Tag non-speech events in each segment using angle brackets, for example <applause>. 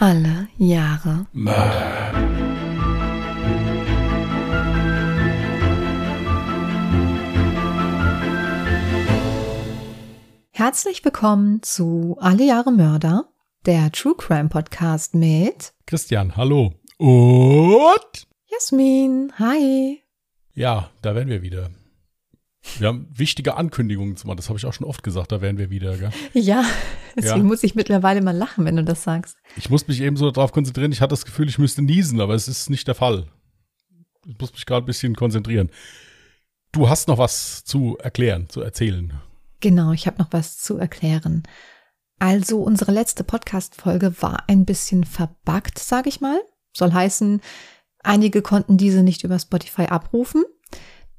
Alle Jahre Mörder. Herzlich willkommen zu Alle Jahre Mörder, der True Crime Podcast mit Christian, hallo. Und? Jasmin. Hi. Ja, da wären wir wieder. Wir haben wichtige Ankündigungen zu machen. Das habe ich auch schon oft gesagt. Da wären wir wieder. Gell? Ja, deswegen Ja. muss ich mittlerweile mal lachen, wenn du das sagst. Ich muss mich eben so darauf konzentrieren. Ich hatte das Gefühl, ich müsste niesen, aber es ist nicht der Fall. Ich muss mich gerade ein bisschen konzentrieren. Du hast noch was zu erklären, zu erzählen. Genau, ich habe noch was zu erklären. Also unsere letzte Podcast-Folge war ein bisschen verbuggt, sage ich mal. Soll heißen, einige konnten diese nicht über Spotify abrufen.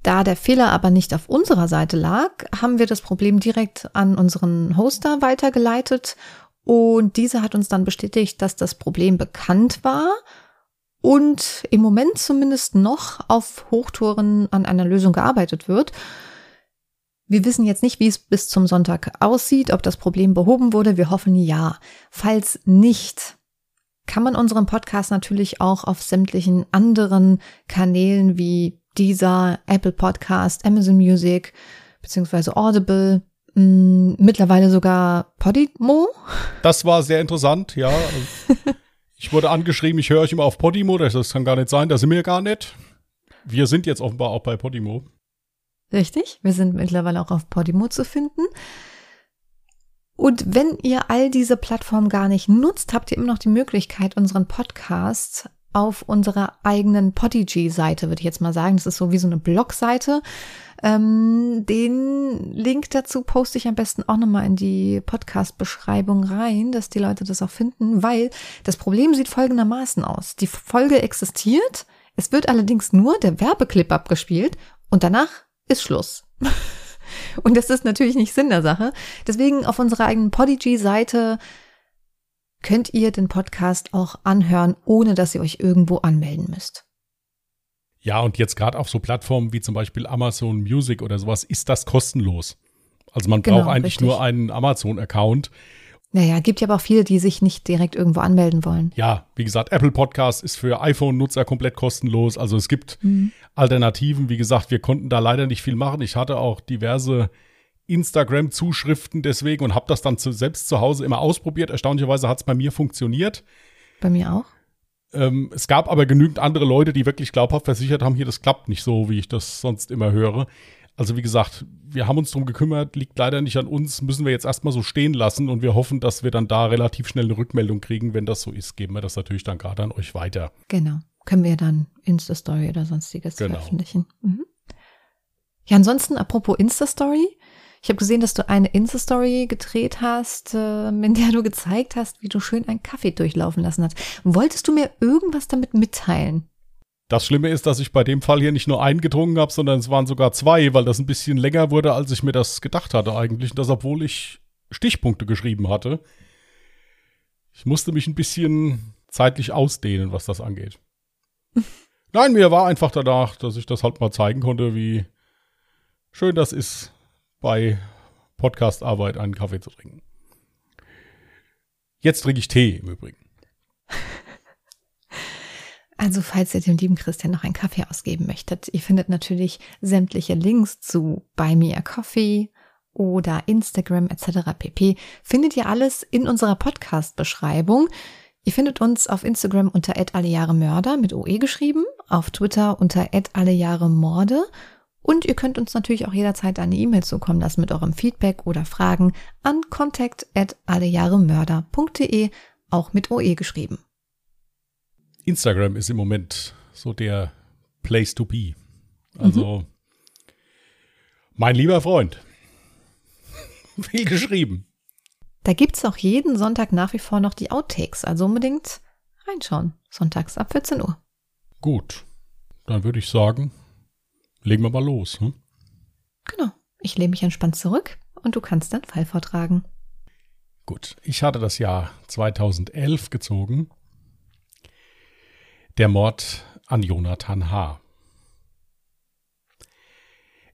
Da der Fehler aber nicht auf unserer Seite lag, haben wir das Problem direkt an unseren Hoster weitergeleitet und dieser hat uns dann bestätigt, dass das Problem bekannt war und im Moment zumindest noch auf Hochtouren an einer Lösung gearbeitet wird. Wir wissen jetzt nicht, wie es bis zum Sonntag aussieht, ob das Problem behoben wurde. Wir hoffen ja. Falls nicht, kann man unseren Podcast natürlich auch auf sämtlichen anderen Kanälen wie dieser Apple Podcast, Amazon Music beziehungsweise Audible, mh, mittlerweile sogar Podimo. Das war sehr interessant, ja. <laughs> Ich wurde angeschrieben, ich höre euch immer auf Podimo. Das, das kann gar nicht sein, da sind wir gar nicht. Wir sind jetzt offenbar auch bei Podimo. Richtig, wir sind mittlerweile auch auf Podimo zu finden. Und wenn ihr all diese Plattformen gar nicht nutzt, habt ihr immer noch die Möglichkeit, unseren Podcast auf unserer eigenen Podigy-Seite, würde ich jetzt mal sagen. Das ist so wie so eine Blogseite. Ähm, den Link dazu poste ich am besten auch nochmal in die Podcast-Beschreibung rein, dass die Leute das auch finden, weil das Problem sieht folgendermaßen aus. Die Folge existiert, es wird allerdings nur der Werbeclip abgespielt und danach ist Schluss. <laughs> Und das ist natürlich nicht Sinn der Sache. Deswegen auf unserer eigenen Podigy-Seite könnt ihr den Podcast auch anhören, ohne dass ihr euch irgendwo anmelden müsst. Ja, und jetzt gerade auf so Plattformen wie zum Beispiel Amazon Music oder sowas ist das kostenlos. Also man Genau, braucht eigentlich richtig. nur einen Amazon-Account. Naja, gibt ja aber auch viele, die sich nicht direkt irgendwo anmelden wollen. Ja, wie gesagt, Apple Podcast ist für iPhone-Nutzer komplett kostenlos. Also es gibt Alternativen. Wie gesagt, wir konnten da leider nicht viel machen. Ich hatte auch diverse Instagram-Zuschriften deswegen und habe das dann zu, selbst zu Hause immer ausprobiert. Erstaunlicherweise hat es bei mir funktioniert. Bei mir auch. Ähm, es gab aber genügend andere Leute, die wirklich glaubhaft versichert haben, hier, das klappt nicht so, wie ich das sonst immer höre. Also wie gesagt, wir haben uns drum gekümmert, liegt leider nicht an uns, müssen wir jetzt erstmal so stehen lassen und wir hoffen, dass wir dann da relativ schnell eine Rückmeldung kriegen. Wenn das so ist, geben wir das natürlich dann gerade an euch weiter. Genau. Können wir dann Insta-Story oder sonstiges Genau. veröffentlichen. Mhm. Ja, ansonsten, apropos Insta-Story. Ich habe gesehen, dass du eine Insta-Story gedreht hast, äh, in der du gezeigt hast, wie du schön einen Kaffee durchlaufen lassen hast. Wolltest du mir irgendwas damit mitteilen? Das Schlimme ist, dass ich bei dem Fall hier nicht nur einen getrunken habe, sondern es waren sogar zwei, weil das ein bisschen länger wurde, als ich mir das gedacht hatte eigentlich. Und das, obwohl ich Stichpunkte geschrieben hatte. Ich musste mich ein bisschen zeitlich ausdehnen, was das angeht. <laughs> Nein, mir war einfach danach, dass ich das halt mal zeigen konnte, wie schön das ist, bei Podcastarbeit einen Kaffee zu trinken. Jetzt trinke ich Tee im Übrigen. <laughs> Also, falls ihr dem lieben Christian noch einen Kaffee ausgeben möchtet, ihr findet natürlich sämtliche Links zu Buy Me a Coffee oder Instagram etc. pp. Findet ihr alles in unserer Podcast-Beschreibung. Ihr findet uns auf Instagram unter allejahremörder mit OE geschrieben, auf Twitter unter allejahremorde und ihr könnt uns natürlich auch jederzeit eine E-Mail zukommen lassen mit eurem Feedback oder Fragen an contact allejahremörder.de, auch mit OE geschrieben. Instagram ist im Moment so der Place to be. Also, mein lieber Freund. <laughs> Viel geschrieben. Da gibt's auch jeden Sonntag nach wie vor noch die Outtakes, also unbedingt reinschauen. Sonntags ab 14 Uhr. Gut. Dann würde ich sagen, legen wir mal los. Hm? Genau. Ich lehne mich entspannt zurück und du kannst deinen Fall vortragen. Gut. Ich hatte das Jahr 2011 gezogen. Der Mord an Jonathan H.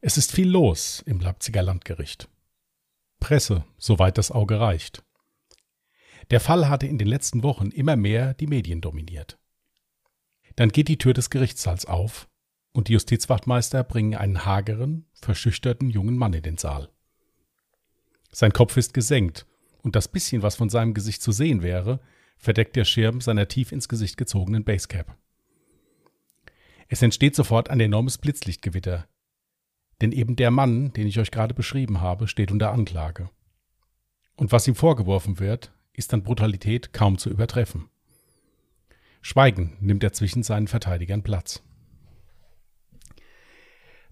Es ist viel los im Leipziger Landgericht. Presse, soweit das Auge reicht. Der Fall hatte in den letzten Wochen immer mehr die Medien dominiert. Dann geht die Tür des Gerichtssaals auf und die Justizwachtmeister bringen einen hageren, verschüchterten jungen Mann in den Saal. Sein Kopf ist gesenkt und das bisschen, was von seinem Gesicht zu sehen wäre, verdeckt der Schirm seiner tief ins Gesicht gezogenen Basecap. Es entsteht sofort ein enormes Blitzlichtgewitter, denn eben der Mann, den ich euch gerade beschrieben habe, steht unter Anklage. Und was ihm vorgeworfen wird, ist an Brutalität kaum zu übertreffen. Schweigen nimmt er zwischen seinen Verteidigern Platz.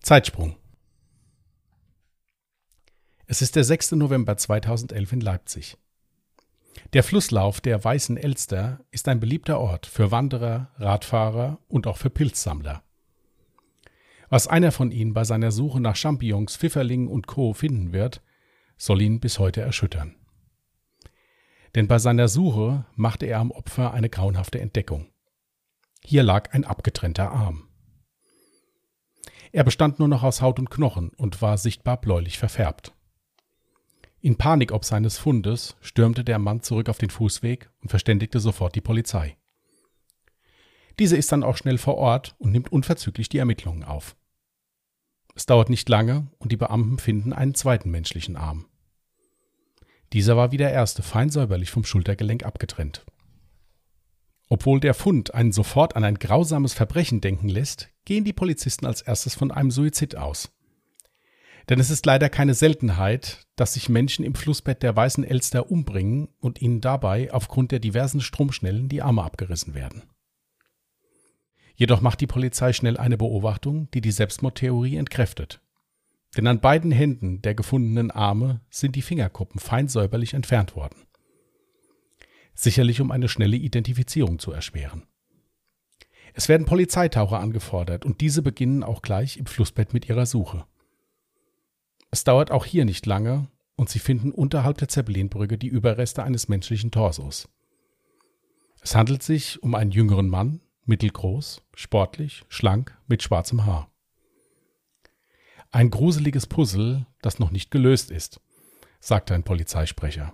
Zeitsprung. Es ist der 6. November 2011 in Leipzig. Der Flusslauf der Weißen Elster ist ein beliebter Ort für Wanderer, Radfahrer und auch für Pilzsammler. Was einer von ihnen bei seiner Suche nach Champignons, Pfifferlingen und Co. finden wird, soll ihn bis heute erschüttern. Denn bei seiner Suche machte er am Opfer eine grauenhafte Entdeckung. Hier lag ein abgetrennter Arm. Er bestand nur noch aus Haut und Knochen und war sichtbar bläulich verfärbt. In Panik ob seines Fundes stürmte der Mann zurück auf den Fußweg und verständigte sofort die Polizei. Diese ist dann auch schnell vor Ort und nimmt unverzüglich die Ermittlungen auf. Es dauert nicht lange und die Beamten finden einen zweiten menschlichen Arm. Dieser war wie der erste fein säuberlich vom Schultergelenk abgetrennt. Obwohl der Fund einen sofort an ein grausames Verbrechen denken lässt, gehen die Polizisten als erstes von einem Suizid aus. Denn es ist leider keine Seltenheit, dass sich Menschen im Flussbett der Weißen Elster umbringen und ihnen dabei aufgrund der diversen Stromschnellen die Arme abgerissen werden. Jedoch macht die Polizei schnell eine Beobachtung, die die Selbstmordtheorie entkräftet. Denn an beiden Händen der gefundenen Arme sind die Fingerkuppen fein säuberlich entfernt worden. Sicherlich um eine schnelle Identifizierung zu erschweren. Es werden Polizeitaucher angefordert und diese beginnen auch gleich im Flussbett mit ihrer Suche. Es dauert auch hier nicht lange und sie finden unterhalb der Zeppelinbrücke die Überreste eines menschlichen Torsos. Es handelt sich um einen jüngeren Mann, mittelgroß, sportlich, schlank, mit schwarzem Haar. Ein gruseliges Puzzle, das noch nicht gelöst ist, sagte ein Polizeisprecher.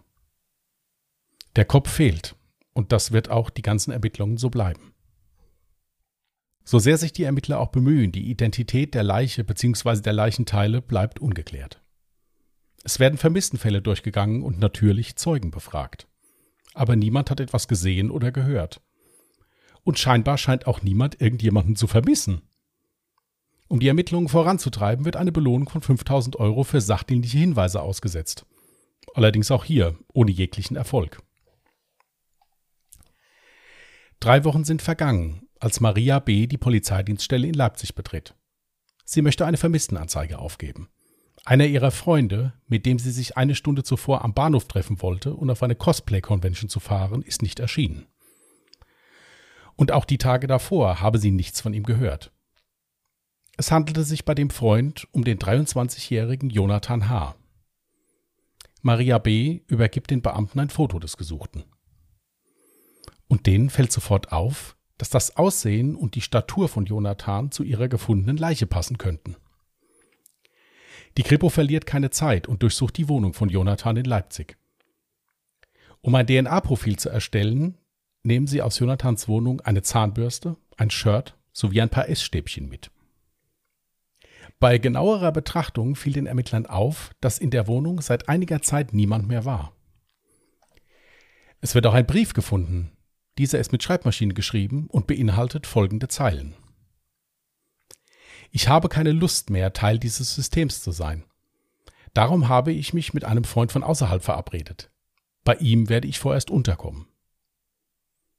Der Kopf fehlt, und das wird auch die ganzen Ermittlungen so bleiben. So sehr sich die Ermittler auch bemühen, die Identität der Leiche bzw. der Leichenteile bleibt ungeklärt. Es werden Vermisstenfälle durchgegangen und natürlich Zeugen befragt. Aber niemand hat etwas gesehen oder gehört und scheinbar scheint auch niemand irgendjemanden zu vermissen. Um die Ermittlungen voranzutreiben, wird eine Belohnung von 5000 Euro für sachdienliche Hinweise ausgesetzt. Allerdings auch hier ohne jeglichen Erfolg. Drei Wochen sind vergangen, als Maria B. die Polizeidienststelle in Leipzig betritt. Sie möchte eine Vermisstenanzeige aufgeben. Einer ihrer Freunde, mit dem sie sich eine Stunde zuvor am Bahnhof treffen wollte und auf eine Cosplay-Convention zu fahren, ist nicht erschienen und auch die Tage davor habe sie nichts von ihm gehört. Es handelte sich bei dem Freund um den 23-jährigen Jonathan H. Maria B. übergibt den Beamten ein Foto des Gesuchten. Und denen fällt sofort auf, dass das Aussehen und die Statur von Jonathan zu ihrer gefundenen Leiche passen könnten. Die Kripo verliert keine Zeit und durchsucht die Wohnung von Jonathan in Leipzig. Um ein DNA-Profil zu erstellen, nehmen sie aus Jonathans Wohnung eine Zahnbürste, ein Shirt sowie ein paar Essstäbchen mit. Bei genauerer Betrachtung fiel den Ermittlern auf, dass in der Wohnung seit einiger Zeit niemand mehr war. Es wird auch ein Brief gefunden. Dieser ist mit Schreibmaschine geschrieben und beinhaltet folgende Zeilen. Ich habe keine Lust mehr, Teil dieses Systems zu sein. Darum habe ich mich mit einem Freund von außerhalb verabredet. Bei ihm werde ich vorerst unterkommen.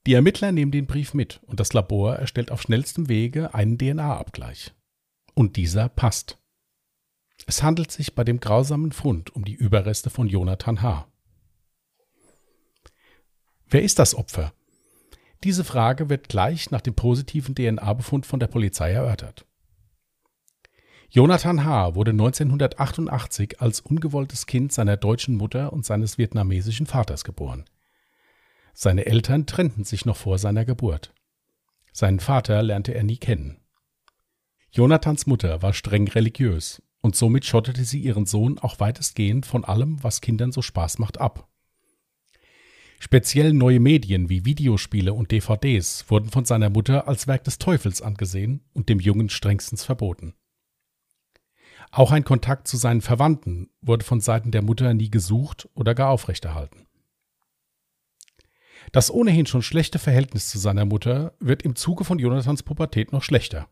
Die Ermittler nehmen den Brief mit und das Labor erstellt auf schnellstem Wege einen DNA-Abgleich. Und dieser passt. Es handelt sich bei dem grausamen Fund um die Überreste von Jonathan H. Wer ist das Opfer? Diese Frage wird gleich nach dem positiven DNA-Befund von der Polizei erörtert. Jonathan H. wurde 1988 als ungewolltes Kind seiner deutschen Mutter und seines vietnamesischen Vaters geboren. Seine Eltern trennten sich noch vor seiner Geburt. Seinen Vater lernte er nie kennen. Jonathans Mutter war streng religiös und somit schottete sie ihren Sohn auch weitestgehend von allem, was Kindern so Spaß macht, ab. Speziell neue Medien wie Videospiele und DVDs wurden von seiner Mutter als Werk des Teufels angesehen und dem Jungen strengstens verboten. Auch ein Kontakt zu seinen Verwandten wurde von Seiten der Mutter nie gesucht oder gar aufrechterhalten. Das ohnehin schon schlechte Verhältnis zu seiner Mutter wird im Zuge von Jonathans Pubertät noch schlechter.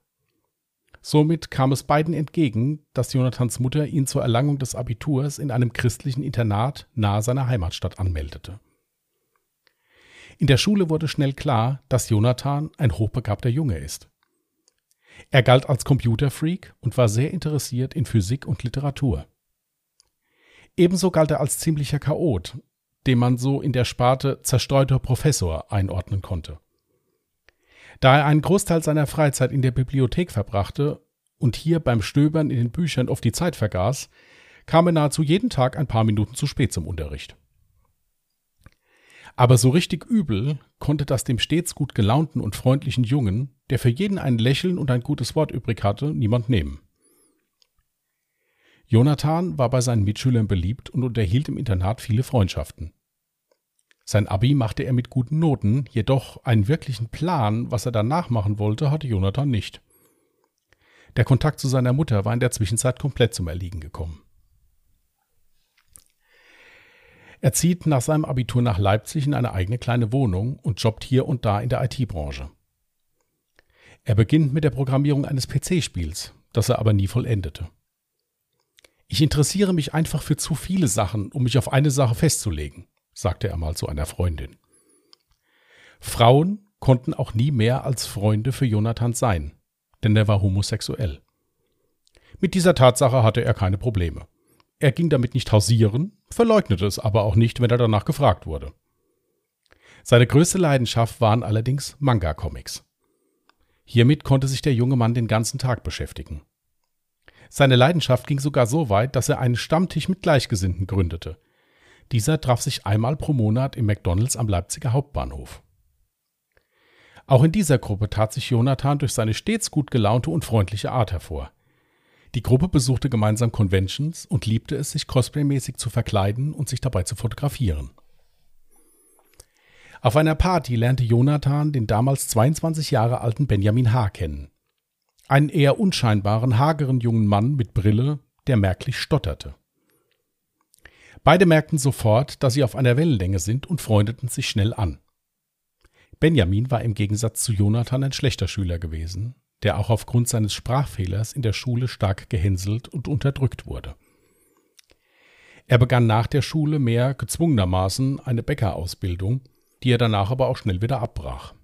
Somit kam es beiden entgegen, dass Jonathans Mutter ihn zur Erlangung des Abiturs in einem christlichen Internat nahe seiner Heimatstadt anmeldete. In der Schule wurde schnell klar, dass Jonathan ein hochbegabter Junge ist. Er galt als Computerfreak und war sehr interessiert in Physik und Literatur. Ebenso galt er als ziemlicher Chaot, den man so in der Sparte zerstreuter Professor einordnen konnte. Da er einen Großteil seiner Freizeit in der Bibliothek verbrachte und hier beim Stöbern in den Büchern oft die Zeit vergaß, kam er nahezu jeden Tag ein paar Minuten zu spät zum Unterricht. Aber so richtig übel konnte das dem stets gut gelaunten und freundlichen Jungen, der für jeden ein Lächeln und ein gutes Wort übrig hatte, niemand nehmen. Jonathan war bei seinen Mitschülern beliebt und unterhielt im Internat viele Freundschaften. Sein Abi machte er mit guten Noten, jedoch einen wirklichen Plan, was er danach machen wollte, hatte Jonathan nicht. Der Kontakt zu seiner Mutter war in der Zwischenzeit komplett zum Erliegen gekommen. Er zieht nach seinem Abitur nach Leipzig in eine eigene kleine Wohnung und jobbt hier und da in der IT-Branche. Er beginnt mit der Programmierung eines PC-Spiels, das er aber nie vollendete. Ich interessiere mich einfach für zu viele Sachen, um mich auf eine Sache festzulegen, sagte er mal zu einer Freundin. Frauen konnten auch nie mehr als Freunde für Jonathan sein, denn er war homosexuell. Mit dieser Tatsache hatte er keine Probleme. Er ging damit nicht hausieren, verleugnete es aber auch nicht, wenn er danach gefragt wurde. Seine größte Leidenschaft waren allerdings Manga-Comics. Hiermit konnte sich der junge Mann den ganzen Tag beschäftigen. Seine Leidenschaft ging sogar so weit, dass er einen Stammtisch mit Gleichgesinnten gründete. Dieser traf sich einmal pro Monat im McDonalds am Leipziger Hauptbahnhof. Auch in dieser Gruppe tat sich Jonathan durch seine stets gut gelaunte und freundliche Art hervor. Die Gruppe besuchte gemeinsam Conventions und liebte es, sich cosplaymäßig zu verkleiden und sich dabei zu fotografieren. Auf einer Party lernte Jonathan den damals 22 Jahre alten Benjamin H. kennen. Einen eher unscheinbaren, hageren jungen Mann mit Brille, der merklich stotterte. Beide merkten sofort, dass sie auf einer Wellenlänge sind und freundeten sich schnell an. Benjamin war im Gegensatz zu Jonathan ein schlechter Schüler gewesen, der auch aufgrund seines Sprachfehlers in der Schule stark gehänselt und unterdrückt wurde. Er begann nach der Schule mehr gezwungenermaßen eine Bäckerausbildung, die er danach aber auch schnell wieder abbrach.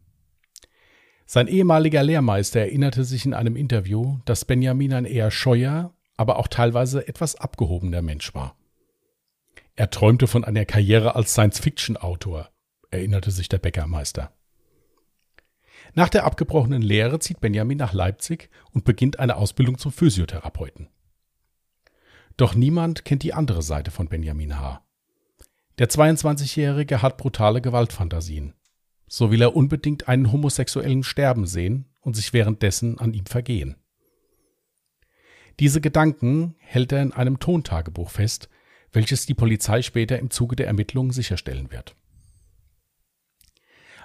Sein ehemaliger Lehrmeister erinnerte sich in einem Interview, dass Benjamin ein eher scheuer, aber auch teilweise etwas abgehobener Mensch war. Er träumte von einer Karriere als Science-Fiction-Autor, erinnerte sich der Bäckermeister. Nach der abgebrochenen Lehre zieht Benjamin nach Leipzig und beginnt eine Ausbildung zum Physiotherapeuten. Doch niemand kennt die andere Seite von Benjamin H. Der 22-Jährige hat brutale Gewaltfantasien. So will er unbedingt einen Homosexuellen sterben sehen und sich währenddessen an ihm vergehen. Diese Gedanken hält er in einem Tontagebuch fest, welches die Polizei später im Zuge der Ermittlungen sicherstellen wird.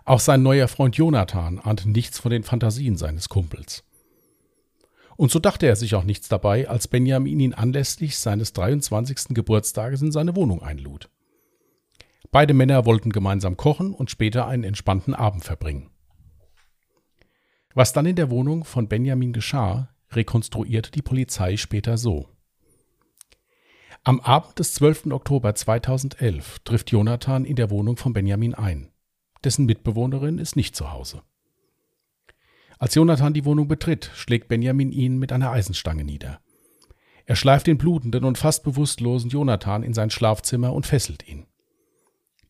Auch sein neuer Freund Jonathan ahnte nichts von den Fantasien seines Kumpels. Und so dachte er sich auch nichts dabei, als Benjamin ihn anlässlich seines 23. Geburtstages in seine Wohnung einlud. Beide Männer wollten gemeinsam kochen und später einen entspannten Abend verbringen. Was dann in der Wohnung von Benjamin geschah, rekonstruierte die Polizei später so. Am Abend des 12. Oktober 2011 trifft Jonathan in der Wohnung von Benjamin ein dessen Mitbewohnerin ist nicht zu Hause. Als Jonathan die Wohnung betritt, schlägt Benjamin ihn mit einer Eisenstange nieder. Er schleift den blutenden und fast bewusstlosen Jonathan in sein Schlafzimmer und fesselt ihn.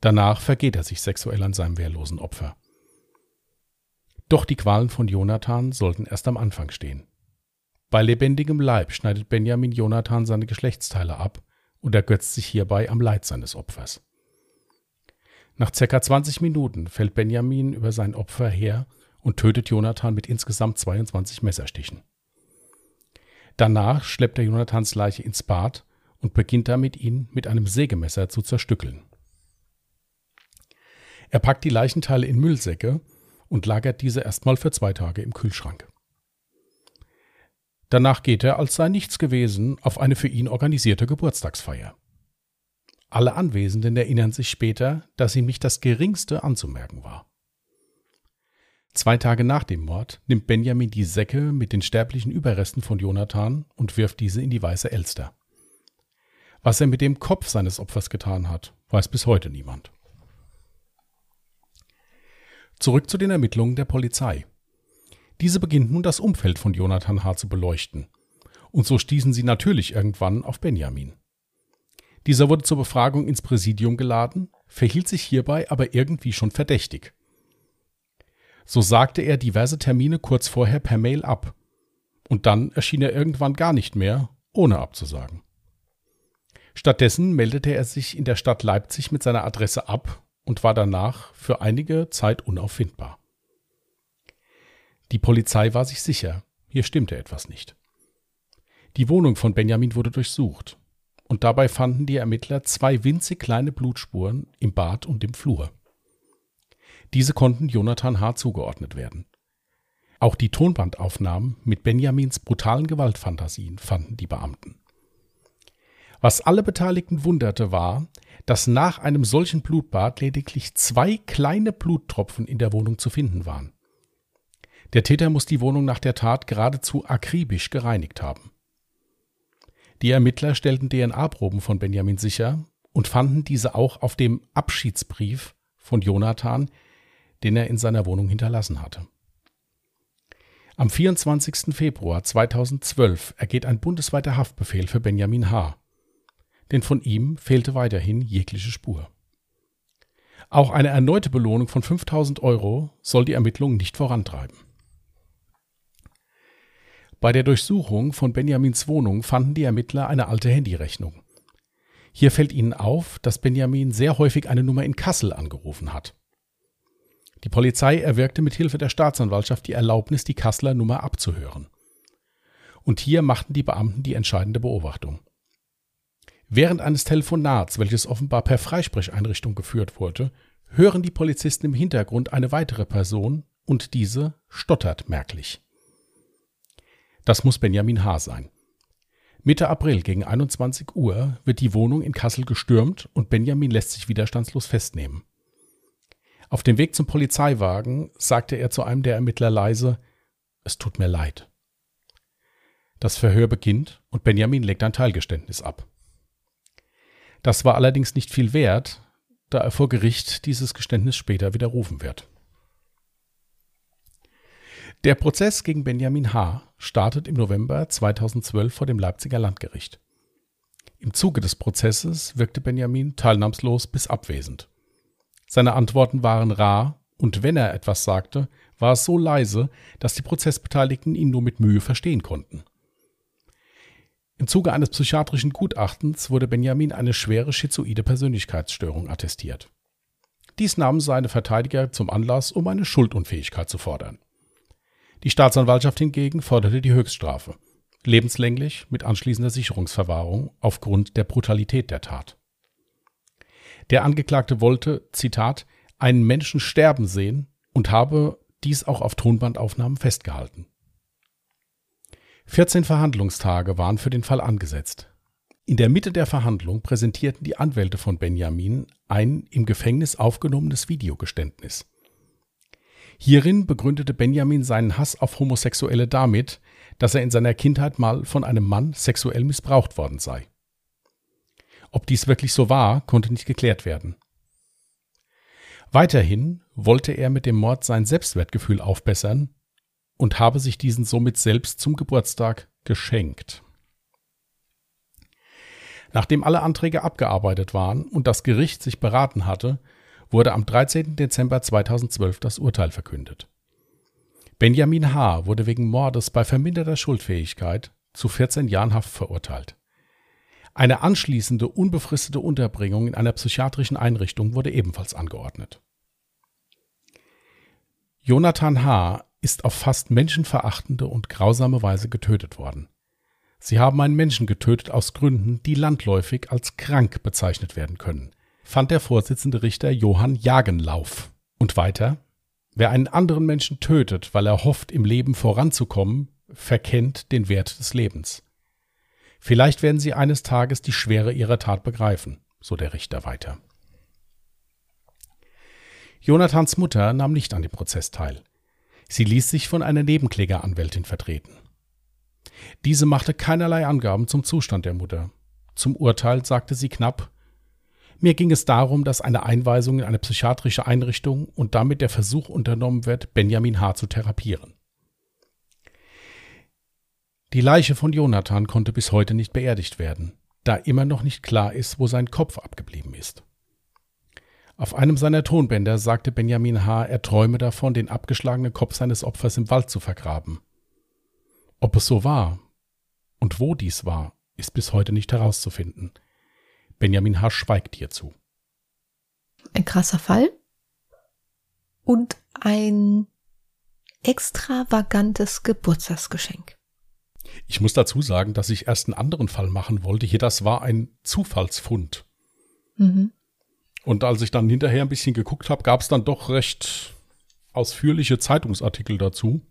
Danach vergeht er sich sexuell an seinem wehrlosen Opfer. Doch die Qualen von Jonathan sollten erst am Anfang stehen. Bei lebendigem Leib schneidet Benjamin Jonathan seine Geschlechtsteile ab und ergötzt sich hierbei am Leid seines Opfers. Nach circa 20 Minuten fällt Benjamin über sein Opfer her und tötet Jonathan mit insgesamt 22 Messerstichen. Danach schleppt er Jonathans Leiche ins Bad und beginnt damit, ihn mit einem Sägemesser zu zerstückeln. Er packt die Leichenteile in Müllsäcke und lagert diese erstmal für zwei Tage im Kühlschrank. Danach geht er, als sei nichts gewesen, auf eine für ihn organisierte Geburtstagsfeier. Alle Anwesenden erinnern sich später, dass ihm nicht das geringste anzumerken war. Zwei Tage nach dem Mord nimmt Benjamin die Säcke mit den sterblichen Überresten von Jonathan und wirft diese in die weiße Elster. Was er mit dem Kopf seines Opfers getan hat, weiß bis heute niemand. Zurück zu den Ermittlungen der Polizei. Diese beginnt nun das Umfeld von Jonathan H. zu beleuchten. Und so stießen sie natürlich irgendwann auf Benjamin. Dieser wurde zur Befragung ins Präsidium geladen, verhielt sich hierbei aber irgendwie schon verdächtig. So sagte er diverse Termine kurz vorher per Mail ab. Und dann erschien er irgendwann gar nicht mehr, ohne abzusagen. Stattdessen meldete er sich in der Stadt Leipzig mit seiner Adresse ab und war danach für einige Zeit unauffindbar. Die Polizei war sich sicher, hier stimmte etwas nicht. Die Wohnung von Benjamin wurde durchsucht, und dabei fanden die Ermittler zwei winzig kleine Blutspuren im Bad und im Flur. Diese konnten Jonathan H. zugeordnet werden. Auch die Tonbandaufnahmen mit Benjamins brutalen Gewaltfantasien fanden die Beamten. Was alle Beteiligten wunderte, war, dass nach einem solchen Blutbad lediglich zwei kleine Bluttropfen in der Wohnung zu finden waren. Der Täter muss die Wohnung nach der Tat geradezu akribisch gereinigt haben. Die Ermittler stellten DNA-Proben von Benjamin sicher und fanden diese auch auf dem Abschiedsbrief von Jonathan, den er in seiner Wohnung hinterlassen hatte. Am 24. Februar 2012 ergeht ein bundesweiter Haftbefehl für Benjamin H., denn von ihm fehlte weiterhin jegliche Spur. Auch eine erneute Belohnung von 5000 Euro soll die Ermittlungen nicht vorantreiben. Bei der Durchsuchung von Benjamins Wohnung fanden die Ermittler eine alte Handyrechnung. Hier fällt ihnen auf, dass Benjamin sehr häufig eine Nummer in Kassel angerufen hat. Die Polizei erwirkte mit Hilfe der Staatsanwaltschaft die Erlaubnis, die Kasseler Nummer abzuhören. Und hier machten die Beamten die entscheidende Beobachtung. Während eines Telefonats, welches offenbar per Freisprecheinrichtung geführt wurde, hören die Polizisten im Hintergrund eine weitere Person und diese stottert merklich. Das muss Benjamin H. sein. Mitte April gegen 21 Uhr wird die Wohnung in Kassel gestürmt und Benjamin lässt sich widerstandslos festnehmen. Auf dem Weg zum Polizeiwagen sagte er zu einem der Ermittler leise, es tut mir leid. Das Verhör beginnt und Benjamin legt ein Teilgeständnis ab. Das war allerdings nicht viel wert, da er vor Gericht dieses Geständnis später widerrufen wird. Der Prozess gegen Benjamin H. startet im November 2012 vor dem Leipziger Landgericht. Im Zuge des Prozesses wirkte Benjamin teilnahmslos bis abwesend. Seine Antworten waren rar, und wenn er etwas sagte, war es so leise, dass die Prozessbeteiligten ihn nur mit Mühe verstehen konnten. Im Zuge eines psychiatrischen Gutachtens wurde Benjamin eine schwere schizoide Persönlichkeitsstörung attestiert. Dies nahmen seine Verteidiger zum Anlass, um eine Schuldunfähigkeit zu fordern. Die Staatsanwaltschaft hingegen forderte die Höchststrafe, lebenslänglich mit anschließender Sicherungsverwahrung aufgrund der Brutalität der Tat. Der Angeklagte wollte, Zitat, einen Menschen sterben sehen und habe dies auch auf Tonbandaufnahmen festgehalten. 14 Verhandlungstage waren für den Fall angesetzt. In der Mitte der Verhandlung präsentierten die Anwälte von Benjamin ein im Gefängnis aufgenommenes Videogeständnis. Hierin begründete Benjamin seinen Hass auf Homosexuelle damit, dass er in seiner Kindheit mal von einem Mann sexuell missbraucht worden sei. Ob dies wirklich so war, konnte nicht geklärt werden. Weiterhin wollte er mit dem Mord sein Selbstwertgefühl aufbessern und habe sich diesen somit selbst zum Geburtstag geschenkt. Nachdem alle Anträge abgearbeitet waren und das Gericht sich beraten hatte, wurde am 13. Dezember 2012 das Urteil verkündet. Benjamin H. wurde wegen Mordes bei verminderter Schuldfähigkeit zu 14 Jahren Haft verurteilt. Eine anschließende unbefristete Unterbringung in einer psychiatrischen Einrichtung wurde ebenfalls angeordnet. Jonathan H ist auf fast menschenverachtende und grausame Weise getötet worden. Sie haben einen Menschen getötet aus Gründen, die landläufig als krank bezeichnet werden können. Fand der Vorsitzende Richter Johann Jagenlauf. Und weiter, wer einen anderen Menschen tötet, weil er hofft, im Leben voranzukommen, verkennt den Wert des Lebens. Vielleicht werden Sie eines Tages die Schwere Ihrer Tat begreifen, so der Richter weiter. Jonathans Mutter nahm nicht an dem Prozess teil. Sie ließ sich von einer Nebenklägeranwältin vertreten. Diese machte keinerlei Angaben zum Zustand der Mutter. Zum Urteil sagte sie knapp Mir ging es darum, dass eine Einweisung in eine psychiatrische Einrichtung und damit der Versuch unternommen wird, Benjamin H. zu therapieren. Die Leiche von Jonathan konnte bis heute nicht beerdigt werden, da immer noch nicht klar ist, wo sein Kopf abgeblieben ist. Auf einem seiner Tonbänder sagte Benjamin H., er träume davon, den abgeschlagenen Kopf seines Opfers im Wald zu vergraben. Ob es so war und wo dies war, ist bis heute nicht herauszufinden. Benjamin H. schweigt hierzu. Ein krasser Fall und ein extravagantes Geburtstagsgeschenk. Ich muss dazu sagen, dass ich erst einen anderen Fall machen wollte. Hier, das war ein Zufallsfund. Mhm. Und als ich dann hinterher ein bisschen geguckt habe, gab es dann doch recht ausführliche Zeitungsartikel dazu,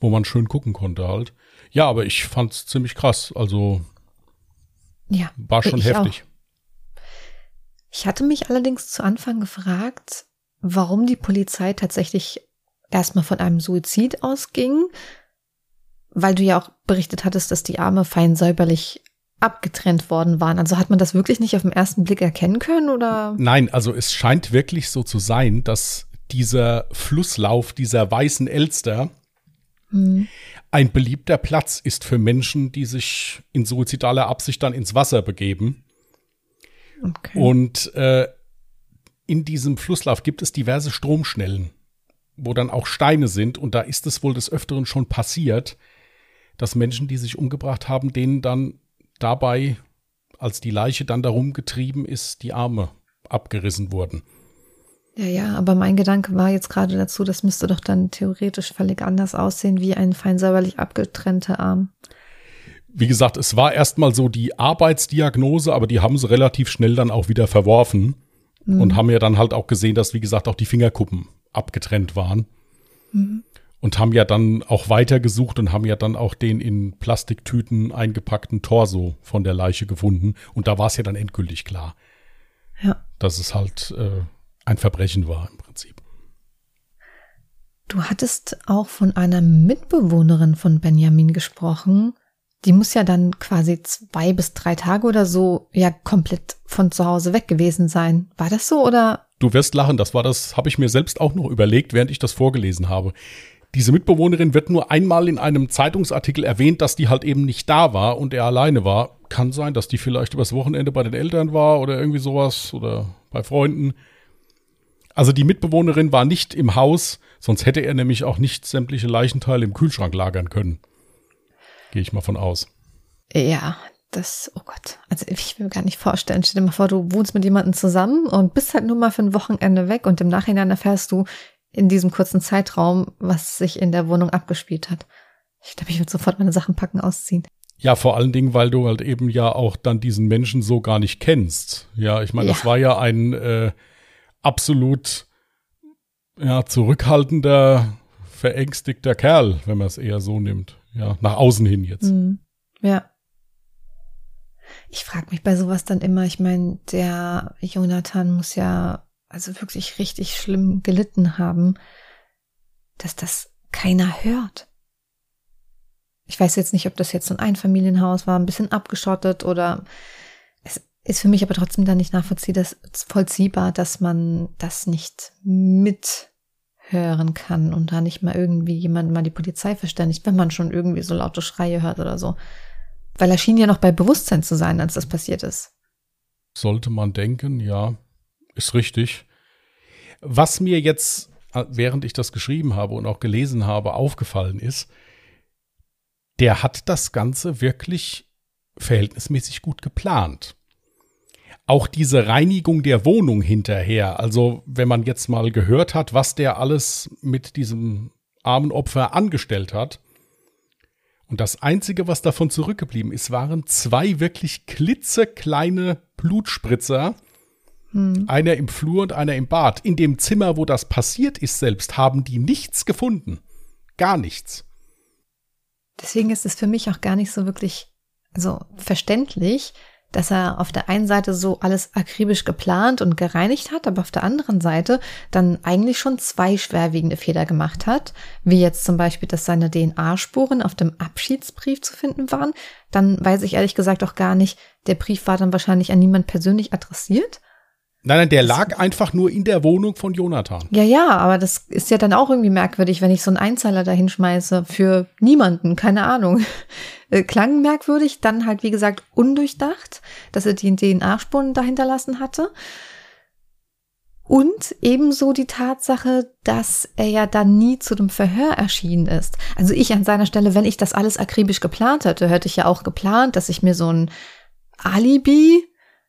wo man schön gucken konnte halt. Ja, aber ich fand es ziemlich krass. Also ja, war schon heftig. Auch. Ich hatte mich allerdings zu Anfang gefragt, warum die Polizei tatsächlich erstmal von einem Suizid ausging weil du ja auch berichtet hattest, dass die Arme fein säuberlich abgetrennt worden waren. Also hat man das wirklich nicht auf den ersten Blick erkennen können oder? Nein, also es scheint wirklich so zu sein, dass dieser Flusslauf dieser weißen Elster hm. ein beliebter Platz ist für Menschen, die sich in suizidaler Absicht dann ins Wasser begeben. Okay. Und äh, in diesem Flusslauf gibt es diverse Stromschnellen, wo dann auch Steine sind. Und da ist es wohl des Öfteren schon passiert, dass Menschen, die sich umgebracht haben, denen dann dabei, als die Leiche dann darum getrieben ist, die Arme abgerissen wurden. Ja, ja, aber mein Gedanke war jetzt gerade dazu, das müsste doch dann theoretisch völlig anders aussehen wie ein fein säuberlich abgetrennter Arm. Wie gesagt, es war erstmal so die Arbeitsdiagnose, aber die haben sie relativ schnell dann auch wieder verworfen mhm. und haben ja dann halt auch gesehen, dass, wie gesagt, auch die Fingerkuppen abgetrennt waren. Mhm und haben ja dann auch weitergesucht und haben ja dann auch den in Plastiktüten eingepackten Torso von der Leiche gefunden. Und da war es ja dann endgültig klar, ja. dass es halt äh, ein Verbrechen war im Prinzip. Du hattest auch von einer Mitbewohnerin von Benjamin gesprochen. Die muss ja dann quasi zwei bis drei Tage oder so ja komplett von zu Hause weg gewesen sein. War das so oder? Du wirst lachen, das war das, habe ich mir selbst auch noch überlegt, während ich das vorgelesen habe. Diese Mitbewohnerin wird nur einmal in einem Zeitungsartikel erwähnt, dass die halt eben nicht da war und er alleine war. Kann sein, dass die vielleicht übers Wochenende bei den Eltern war oder irgendwie sowas oder bei Freunden. Also die Mitbewohnerin war nicht im Haus, sonst hätte er nämlich auch nicht sämtliche Leichenteile im Kühlschrank lagern können. Gehe ich mal von aus. Ja, das, oh Gott, also ich will mir gar nicht vorstellen. Stell dir mal vor, du wohnst mit jemandem zusammen und bist halt nur mal für ein Wochenende weg und im Nachhinein erfährst du, in diesem kurzen Zeitraum, was sich in der Wohnung abgespielt hat. Ich glaube, ich würde sofort meine Sachen packen, ausziehen. Ja, vor allen Dingen, weil du halt eben ja auch dann diesen Menschen so gar nicht kennst. Ja, ich meine, ja. das war ja ein äh, absolut ja, zurückhaltender, verängstigter Kerl, wenn man es eher so nimmt. Ja, nach außen hin jetzt. Mhm. Ja. Ich frage mich bei sowas dann immer, ich meine, der Jonathan muss ja also wirklich richtig schlimm gelitten haben, dass das keiner hört. Ich weiß jetzt nicht, ob das jetzt so ein Einfamilienhaus war, ein bisschen abgeschottet oder ist für mich aber trotzdem dann nicht nachvollziehbar, dass man das nicht mithören kann und da nicht mal irgendwie jemand mal die Polizei verständigt, wenn man schon irgendwie so laute Schreie hört oder so. Weil er schien ja noch bei Bewusstsein zu sein, als das passiert ist. Sollte man denken, ja. Ist richtig. Was mir jetzt, äh, während ich das geschrieben habe und auch gelesen habe, aufgefallen ist, der hat das Ganze wirklich verhältnismäßig gut geplant. Auch diese Reinigung der Wohnung hinterher, also wenn man jetzt mal gehört hat, was der alles mit diesem armen Opfer angestellt hat, Und das Einzige, was davon zurückgeblieben ist, waren zwei wirklich klitzekleine Blutspritzer. Hm. Einer im Flur und einer im Bad. In dem Zimmer, wo das passiert ist selbst, haben die nichts gefunden. Gar nichts. Deswegen ist es für mich auch gar nicht so wirklich also verständlich, dass er auf der einen Seite so alles akribisch geplant und gereinigt hat, aber auf der anderen Seite dann eigentlich schon zwei schwerwiegende Fehler gemacht hat, wie jetzt zum Beispiel, dass seine DNA-Spuren auf dem Abschiedsbrief zu finden waren. Dann weiß ich ehrlich gesagt auch gar nicht, der Brief war dann wahrscheinlich an niemand persönlich adressiert. Nein, nein, der lag einfach nur in der Wohnung von Jonathan. Ja, ja, aber das ist ja dann auch irgendwie merkwürdig, wenn ich so einen Einzeiler da hinschmeiße für niemanden, keine Ahnung. <laughs> Äh, klang merkwürdig, dann halt wie gesagt undurchdacht, dass er die DNA-Spuren dahinterlassen hatte. Und ebenso die Tatsache, dass er ja dann nie zu dem Verhör erschienen ist. Also ich an seiner Stelle, wenn ich das alles akribisch geplant hätte, hätte ich ja auch geplant, dass ich mir so ein Alibi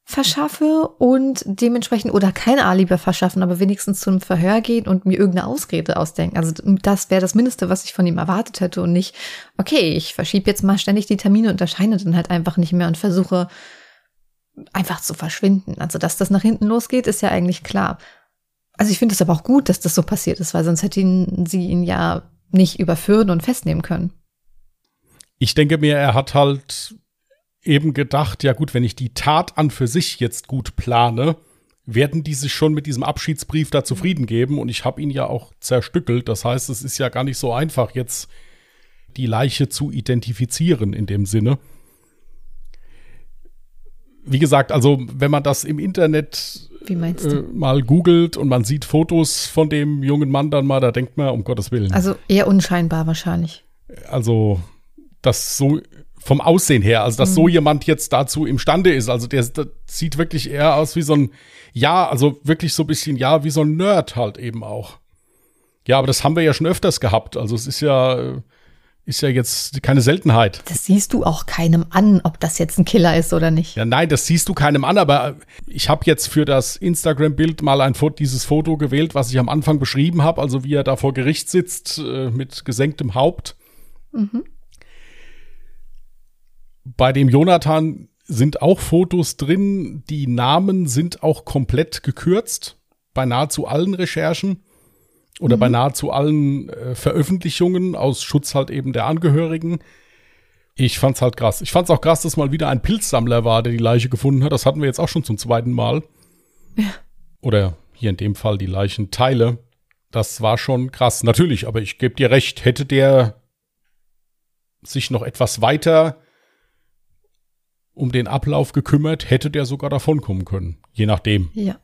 verschaffe und dementsprechend oder kein Alibi verschaffen, aber wenigstens zum Verhör gehen und mir irgendeine Ausrede ausdenken. Also das wäre das Mindeste, was ich von ihm erwartet hätte und nicht, okay, ich verschiebe jetzt mal ständig die Termine und erscheine dann halt einfach nicht mehr und versuche einfach zu verschwinden. Also dass das nach hinten losgeht, ist ja eigentlich klar. Also ich finde es aber auch gut, dass das so passiert ist, weil sonst hätten sie ihn ja nicht überführen und festnehmen können. Ich denke mir, er hat halt eben gedacht, ja gut, wenn ich die Tat an für sich jetzt gut plane, werden die sich schon mit diesem Abschiedsbrief da zufrieden geben. Und ich habe ihn ja auch zerstückelt. Das heißt, es ist ja gar nicht so einfach, jetzt die Leiche zu identifizieren in dem Sinne. Wie gesagt, also wenn man das im Internet äh, mal googelt und man sieht Fotos von dem jungen Mann dann mal, da denkt man, um Gottes Willen. Also eher unscheinbar wahrscheinlich. Also das so vom Aussehen her, also dass mhm. so jemand jetzt dazu imstande ist. Also der, der, sieht wirklich eher aus wie so ein, ja, also wirklich so ein bisschen, ja, wie so ein Nerd halt eben auch. Ja, aber das haben wir ja schon öfters gehabt. Also es ist ja, ist ja jetzt keine Seltenheit. Das siehst du auch keinem an, ob das jetzt ein Killer ist oder nicht. Ja, nein, das siehst du keinem an, aber ich habe jetzt für das Instagram-Bild mal ein Foto, dieses Foto gewählt, was ich am Anfang beschrieben habe, also wie er da vor Gericht sitzt äh, mit gesenktem Haupt. Mhm. Bei dem Jonathan sind auch Fotos drin. Die Namen sind auch komplett gekürzt bei nahezu allen Recherchen oder mhm. bei nahezu allen äh, Veröffentlichungen aus Schutz halt eben der Angehörigen. Ich fand's halt krass. Ich fand's auch krass, dass mal wieder ein Pilzsammler war, der die Leiche gefunden hat. Das hatten wir jetzt auch schon zum zweiten Mal. Ja. Oder hier in dem Fall die Leichenteile. Das war schon krass. Natürlich, aber ich gebe dir recht, hätte der sich noch etwas weiter um den Ablauf gekümmert, hätte der sogar davonkommen können. Je nachdem. Ja.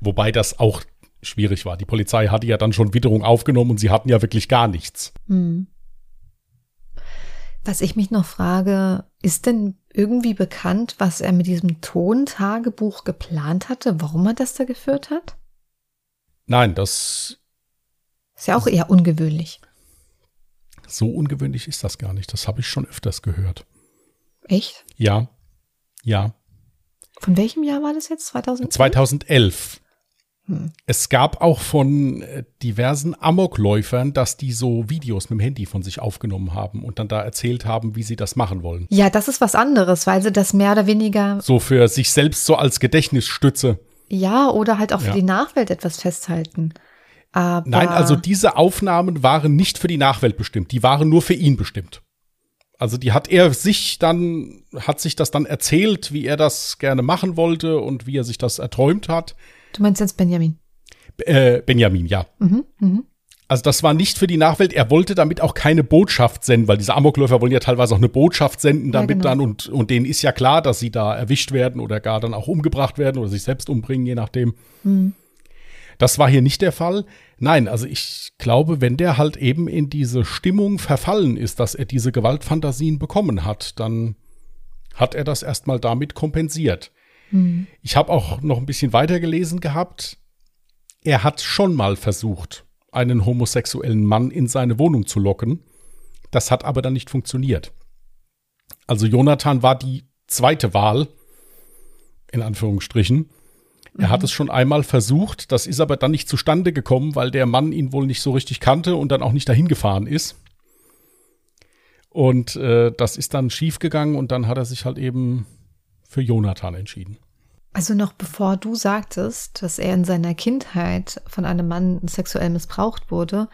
Wobei das auch schwierig war. Die Polizei hatte ja dann schon Witterung aufgenommen und sie hatten ja wirklich gar nichts. Hm. Was ich mich noch frage, ist denn irgendwie bekannt, was er mit diesem Tontagebuch geplant hatte, warum er das da geführt hat? Nein, das ist ja auch eher ungewöhnlich. So ungewöhnlich ist das gar nicht. Das habe ich schon öfters gehört. Echt? Ja. Ja. Von welchem Jahr war das jetzt? 2011? 2011. Hm. Es gab auch von äh, diversen Amokläufern, dass die so Videos mit dem Handy von sich aufgenommen haben und dann da erzählt haben, wie sie das machen wollen. Ja, das ist was anderes, weil sie das mehr oder weniger. So für sich selbst so als Gedächtnisstütze. Ja, oder halt auch für ja. die Nachwelt etwas festhalten. Aber Nein, also diese Aufnahmen waren nicht für die Nachwelt bestimmt, die waren nur für ihn bestimmt. Also die hat er sich dann, hat sich das dann erzählt, wie er das gerne machen wollte und wie er sich das erträumt hat. Du meinst jetzt Benjamin? Äh, Benjamin, ja. Mhm, mh. Also das war nicht für die Nachwelt. Er wollte damit auch keine Botschaft senden, weil diese Amokläufer wollen ja teilweise auch eine Botschaft senden damit ja, genau. dann und, und denen ist ja klar, dass sie da erwischt werden oder gar dann auch umgebracht werden oder sich selbst umbringen, je nachdem. Mhm. Das war hier nicht der Fall. Nein, also ich glaube, wenn der halt eben in diese Stimmung verfallen ist, dass er diese Gewaltfantasien bekommen hat, dann hat er das erstmal damit kompensiert. Mhm. Ich habe auch noch ein bisschen weiter gelesen gehabt. Er hat schon mal versucht, einen homosexuellen Mann in seine Wohnung zu locken. Das hat aber dann nicht funktioniert. Also Jonathan war die zweite Wahl, in Anführungsstrichen. Er hat mhm. es schon einmal versucht, das ist aber dann nicht zustande gekommen, weil der Mann ihn wohl nicht so richtig kannte und dann auch nicht dahin gefahren ist. Und äh, das ist dann schiefgegangen und dann hat er sich halt eben für Jonathan entschieden. Also noch bevor du sagtest, dass er in seiner Kindheit von einem Mann sexuell missbraucht wurde,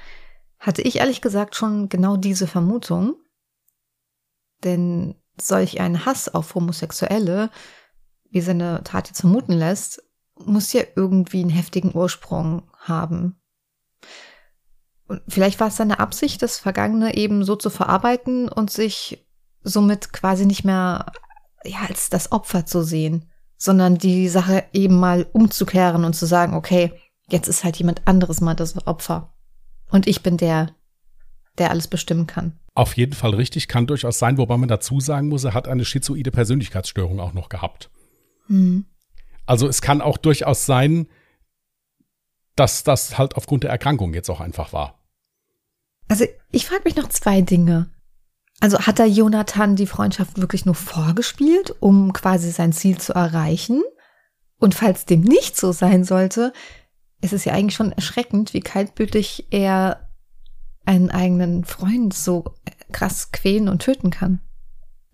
hatte ich ehrlich gesagt schon genau diese Vermutung. Denn solch ein Hass auf Homosexuelle, wie seine Tat jetzt vermuten lässt, muss ja irgendwie einen heftigen Ursprung haben. Und vielleicht war es seine Absicht, das Vergangene eben so zu verarbeiten und sich somit quasi nicht mehr ja, als das Opfer zu sehen, sondern die Sache eben mal umzukehren und zu sagen, okay, jetzt ist halt jemand anderes mal das Opfer. Und ich bin der, der alles bestimmen kann. Auf jeden Fall richtig, kann durchaus sein, wobei man dazu sagen muss, er hat eine schizoide Persönlichkeitsstörung auch noch gehabt. Hm. Also es kann auch durchaus sein, dass das halt aufgrund der Erkrankung jetzt auch einfach war. Also ich frage mich noch zwei Dinge. Also hat da Jonathan die Freundschaft wirklich nur vorgespielt, um quasi sein Ziel zu erreichen? Und falls dem nicht so sein sollte, ist es ja eigentlich schon erschreckend, wie kaltblütig er einen eigenen Freund so krass quälen und töten kann.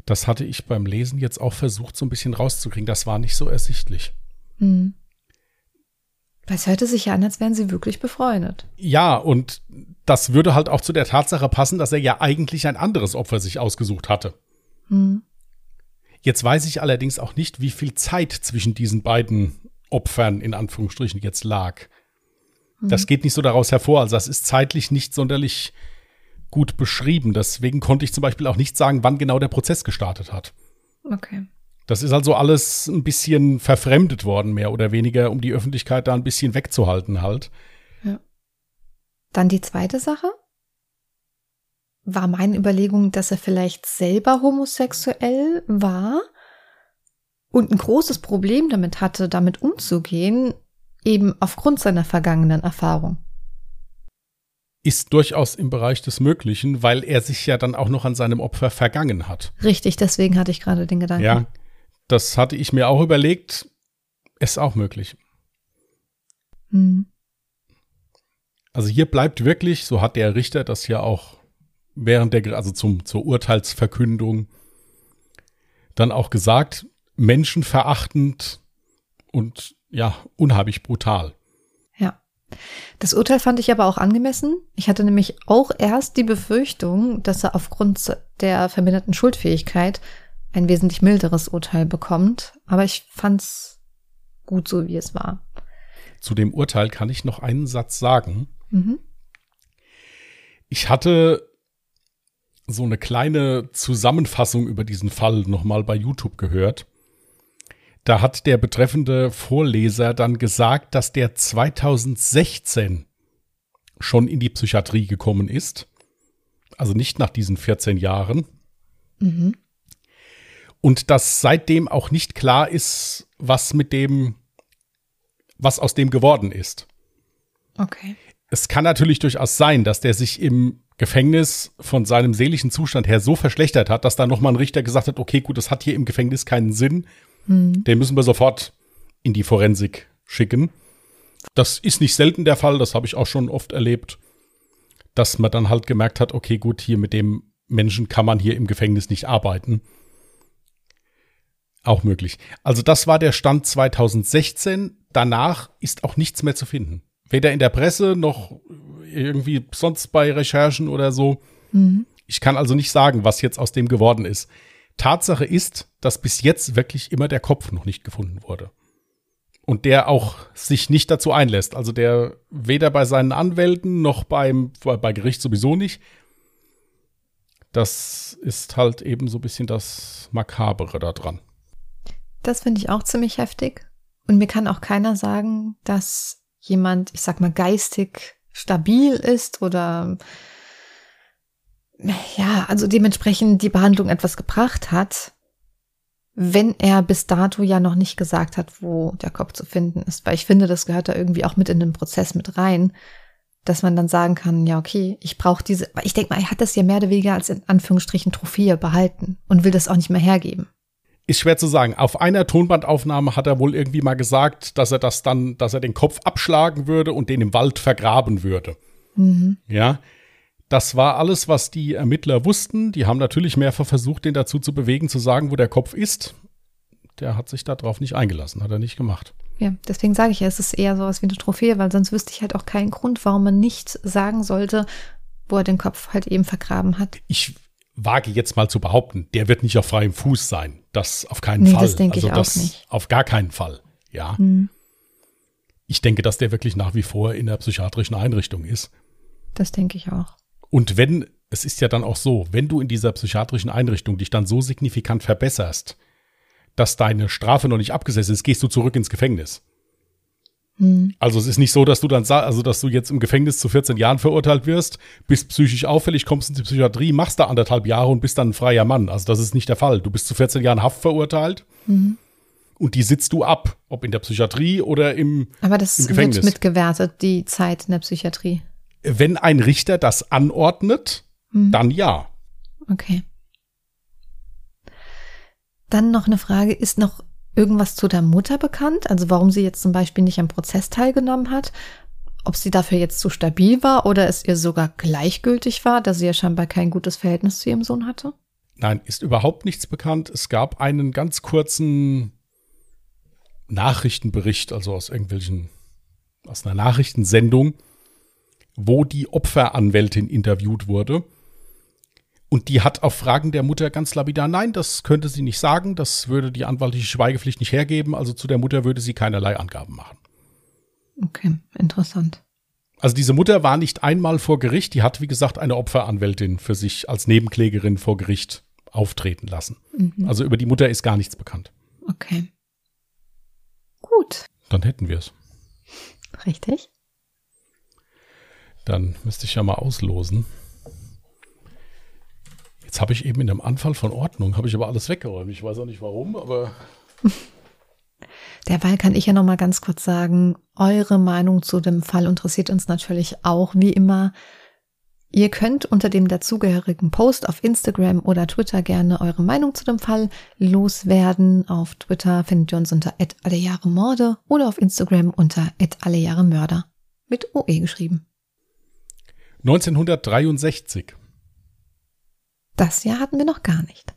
Das hatte ich beim Lesen jetzt auch versucht, so ein bisschen rauszukriegen. Das war nicht so ersichtlich. Hm. Es hörte sich ja an, als wären sie wirklich befreundet. Ja, und das würde halt auch zu der Tatsache passen, dass er ja eigentlich ein anderes Opfer sich ausgesucht hatte. Hm. Jetzt weiß ich allerdings auch nicht, wie viel Zeit zwischen diesen beiden Opfern in Anführungsstrichen jetzt lag. Hm. Das geht nicht so daraus hervor. Also das ist zeitlich nicht sonderlich gut beschrieben. Deswegen konnte ich zum Beispiel auch nicht sagen, wann genau der Prozess gestartet hat. Okay. Das ist also alles ein bisschen verfremdet worden, mehr oder weniger, um die Öffentlichkeit da ein bisschen wegzuhalten halt. Ja. Dann die zweite Sache. War meine Überlegung, dass er vielleicht selber homosexuell war und ein großes Problem damit hatte, damit umzugehen, eben aufgrund seiner vergangenen Erfahrung. Ist durchaus im Bereich des Möglichen, weil er sich ja dann auch noch an seinem Opfer vergangen hat. Richtig, deswegen hatte ich gerade den Gedanken. Ja, das hatte ich mir auch überlegt. Ist auch möglich. Hm. Also hier bleibt wirklich, so hat der Richter das ja auch während der, also zum, zur Urteilsverkündung dann auch gesagt, menschenverachtend und ja, unheimlich brutal. Ja. Das Urteil fand ich aber auch angemessen. Ich hatte nämlich auch erst die Befürchtung, dass er aufgrund der verminderten Schuldfähigkeit ein wesentlich milderes Urteil bekommt. Aber ich fand's gut so, wie es war. Zu dem Urteil kann ich noch einen Satz sagen. Mhm. Ich hatte so eine kleine Zusammenfassung über diesen Fall nochmal bei YouTube gehört. Da hat der betreffende Vorleser dann gesagt, dass der 2016 schon in die Psychiatrie gekommen ist. Also nicht nach diesen 14 Jahren. Mhm und dass seitdem auch nicht klar ist, was mit dem, was aus dem geworden ist. Okay. Es kann natürlich durchaus sein, dass der sich im Gefängnis von seinem seelischen Zustand her so verschlechtert hat, dass da nochmal ein Richter gesagt hat, okay, gut, das hat hier im Gefängnis keinen Sinn. Hm. Den müssen wir sofort in die Forensik schicken. Das ist nicht selten der Fall, das habe ich auch schon oft erlebt, dass man dann halt gemerkt hat, okay, gut, hier mit dem Menschen kann man hier im Gefängnis nicht arbeiten. Auch möglich. Also das war der Stand 2016. Danach ist auch nichts mehr zu finden. Weder in der Presse noch irgendwie sonst bei Recherchen oder so. Mhm. Ich kann also nicht sagen, was jetzt aus dem geworden ist. Tatsache ist, dass bis jetzt wirklich immer der Kopf noch nicht gefunden wurde. Und der auch sich nicht dazu einlässt. Also der weder bei seinen Anwälten noch beim, bei Gericht sowieso nicht. Das ist halt eben so ein bisschen das Makabere da dran. Das finde ich auch ziemlich heftig. Und mir kann auch keiner sagen, dass jemand, ich sag mal, geistig stabil ist oder ja, also dementsprechend die Behandlung etwas gebracht hat, wenn er bis dato ja noch nicht gesagt hat, wo der Kopf zu finden ist. Weil ich finde, das gehört da irgendwie auch mit in den Prozess mit rein, dass man dann sagen kann, ja, okay, ich brauche diese, ich denke mal, er hat das ja mehr oder weniger als in Anführungsstrichen Trophäe behalten und will das auch nicht mehr hergeben. Ist schwer zu sagen. Auf einer Tonbandaufnahme hat er wohl irgendwie mal gesagt, dass er das dann, dass er den Kopf abschlagen würde und den im Wald vergraben würde. Mhm. Ja. Das war alles, was die Ermittler wussten. Die haben natürlich mehrfach versucht, den dazu zu bewegen, zu sagen, wo der Kopf ist. Der hat sich darauf nicht eingelassen, hat er nicht gemacht. Ja, deswegen sage ich ja, es ist eher sowas wie eine Trophäe, weil sonst wüsste ich halt auch keinen Grund, warum man nicht sagen sollte, wo er den Kopf halt eben vergraben hat. Ich wage jetzt mal zu behaupten, der wird nicht auf freiem Fuß sein. Das auf keinen Nee, Fall. das denke also ich auch das nicht. Auf gar keinen Fall. Ja. Hm, Ich denke, dass der wirklich nach wie vor in der psychiatrischen Einrichtung ist. das denke ich auch. Und wenn, es ist ja dann auch so, wenn du in dieser psychiatrischen Einrichtung dich dann so signifikant verbesserst, dass deine Strafe noch nicht abgesessen ist, gehst du zurück ins Gefängnis. Hm. Also es ist nicht so, dass du dann also dass du jetzt im Gefängnis zu 14 Jahren verurteilt wirst, bist psychisch auffällig, kommst in die Psychiatrie, machst da anderthalb Jahre und bist dann ein freier Mann. Also das ist nicht der Fall. Du bist zu 14 Jahren Haft verurteilt Mhm. und die sitzt du ab, ob in der Psychiatrie oder im Aber das Im wird Gefängnis. mitgewertet, die Zeit in der Psychiatrie. wenn ein Richter das anordnet, Hm. dann ja. Okay. Dann noch eine Frage, ist noch irgendwas zu der Mutter bekannt? Also warum sie jetzt zum Beispiel nicht am Prozess teilgenommen hat? Ob sie dafür jetzt zu stabil war oder es ihr sogar gleichgültig war, da sie ja scheinbar kein gutes Verhältnis zu ihrem Sohn hatte? Nein, ist überhaupt nichts bekannt. Es gab einen ganz kurzen Nachrichtenbericht, also aus irgendwelchen, aus einer Nachrichtensendung, wo die Opferanwältin interviewt wurde. Und die hat auf Fragen der Mutter ganz lapidar, nein, das könnte sie nicht sagen, das würde die anwaltliche Schweigepflicht nicht hergeben, also zu der Mutter würde sie keinerlei Angaben machen. Okay, interessant. Also diese Mutter war nicht einmal vor Gericht, die hat, wie gesagt, eine Opferanwältin für sich als Nebenklägerin vor Gericht auftreten lassen. Mhm. Also über die Mutter ist gar nichts bekannt. Okay. Gut, Dann hätten wir es. richtig. Dann müsste ich ja mal auslosen. Jetzt habe ich eben in dem Anfall von Ordnung, habe ich aber alles weggeräumt. Ich weiß auch nicht warum, aber Derweil kann ich ja noch mal ganz kurz sagen, eure Meinung zu dem Fall interessiert uns natürlich auch, wie immer. Ihr könnt unter dem dazugehörigen Post auf Instagram oder Twitter gerne eure Meinung zu dem Fall loswerden. Auf Twitter findet ihr uns unter @allejahremorde oder auf Instagram unter @allejahremörder mit OE geschrieben. 1963. Das Jahr hatten wir noch gar nicht.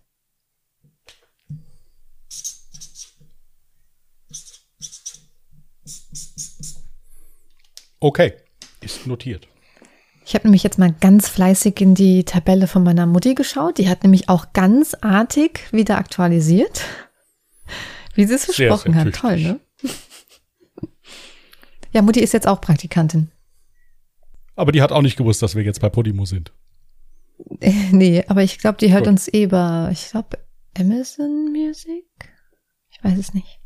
Okay, ist notiert. Ich habe nämlich jetzt mal ganz fleißig in die Tabelle von meiner Mutti geschaut. Die hat nämlich auch ganz artig wieder aktualisiert. Wie sie es Sehr, versprochen sehr hat. Toll, ne? Ja, Mutti ist jetzt auch Praktikantin. Aber die hat auch nicht gewusst, dass wir jetzt bei Podimo sind. <laughs> Nee, aber ich glaube, die hört Gut. uns eh über, ich glaube, Amazon Music? Ich weiß es nicht.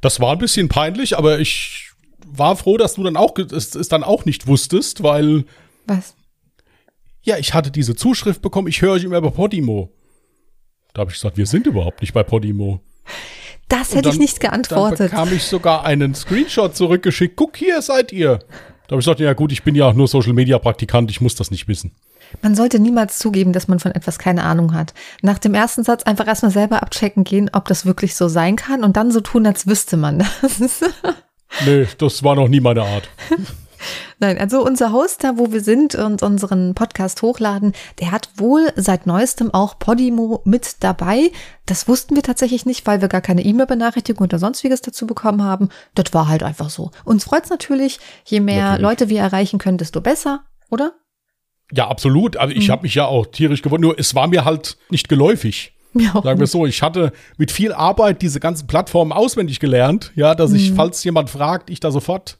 Das war ein bisschen peinlich, aber ich war froh, dass du dann auch es, es dann auch nicht wusstest, weil Was? ja, ich hatte diese Zuschrift bekommen, ich höre euch immer bei Podimo. Da habe ich gesagt, wir sind überhaupt nicht bei Podimo. Das hätte ich dann- nicht Dann geantwortet. bekam ich sogar einen Screenshot zurückgeschickt. Guck, hier seid ihr. Da habe ich gesagt, ja gut, ich bin ja auch nur Social Media Praktikant, ich muss das nicht wissen. Man sollte niemals zugeben, dass man von etwas keine Ahnung hat. Nach dem ersten Satz einfach erstmal selber abchecken gehen, ob das wirklich so sein kann und dann so tun, als wüsste man das. <laughs> Nee, das war noch nie meine Art. Nein, also unser Host da, wo wir sind und unseren Podcast hochladen, der hat wohl seit neuestem auch Podimo mit dabei. Das wussten wir tatsächlich nicht, weil wir gar keine E-Mail-Benachrichtigung oder sonstiges dazu bekommen haben. Das war halt einfach so. Uns freut's natürlich, je mehr Natürlich. Leute wir erreichen können, desto besser, oder? Ja, absolut. Also ich habe mich ja auch tierisch gewundert, nur es war mir halt nicht geläufig. Ja, Sagen wir so, ich hatte mit viel Arbeit diese ganzen Plattformen auswendig gelernt, ja, dass ich, falls jemand fragt, ich da sofort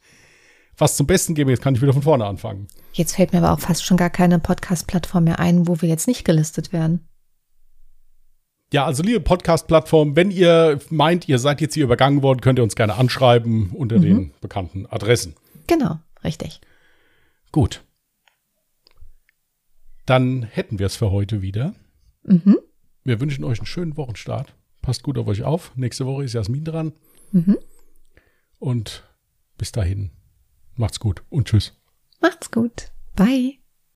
was zum Besten gebe. Jetzt kann ich wieder von vorne anfangen. Jetzt fällt mir aber auch fast schon gar keine Podcast-Plattform mehr ein, wo wir jetzt nicht gelistet werden. Ja, also liebe Podcast-Plattform, wenn ihr meint, ihr seid jetzt hier übergangen worden, könnt ihr uns gerne anschreiben unter den bekannten Adressen. Genau, richtig. Gut. Dann hätten wir es für heute wieder. Mhm. Wir wünschen euch einen schönen Wochenstart. Passt gut auf euch auf. Nächste Woche ist Jasmin dran. Mhm. Und bis dahin, macht's gut und tschüss. Macht's gut. Bye.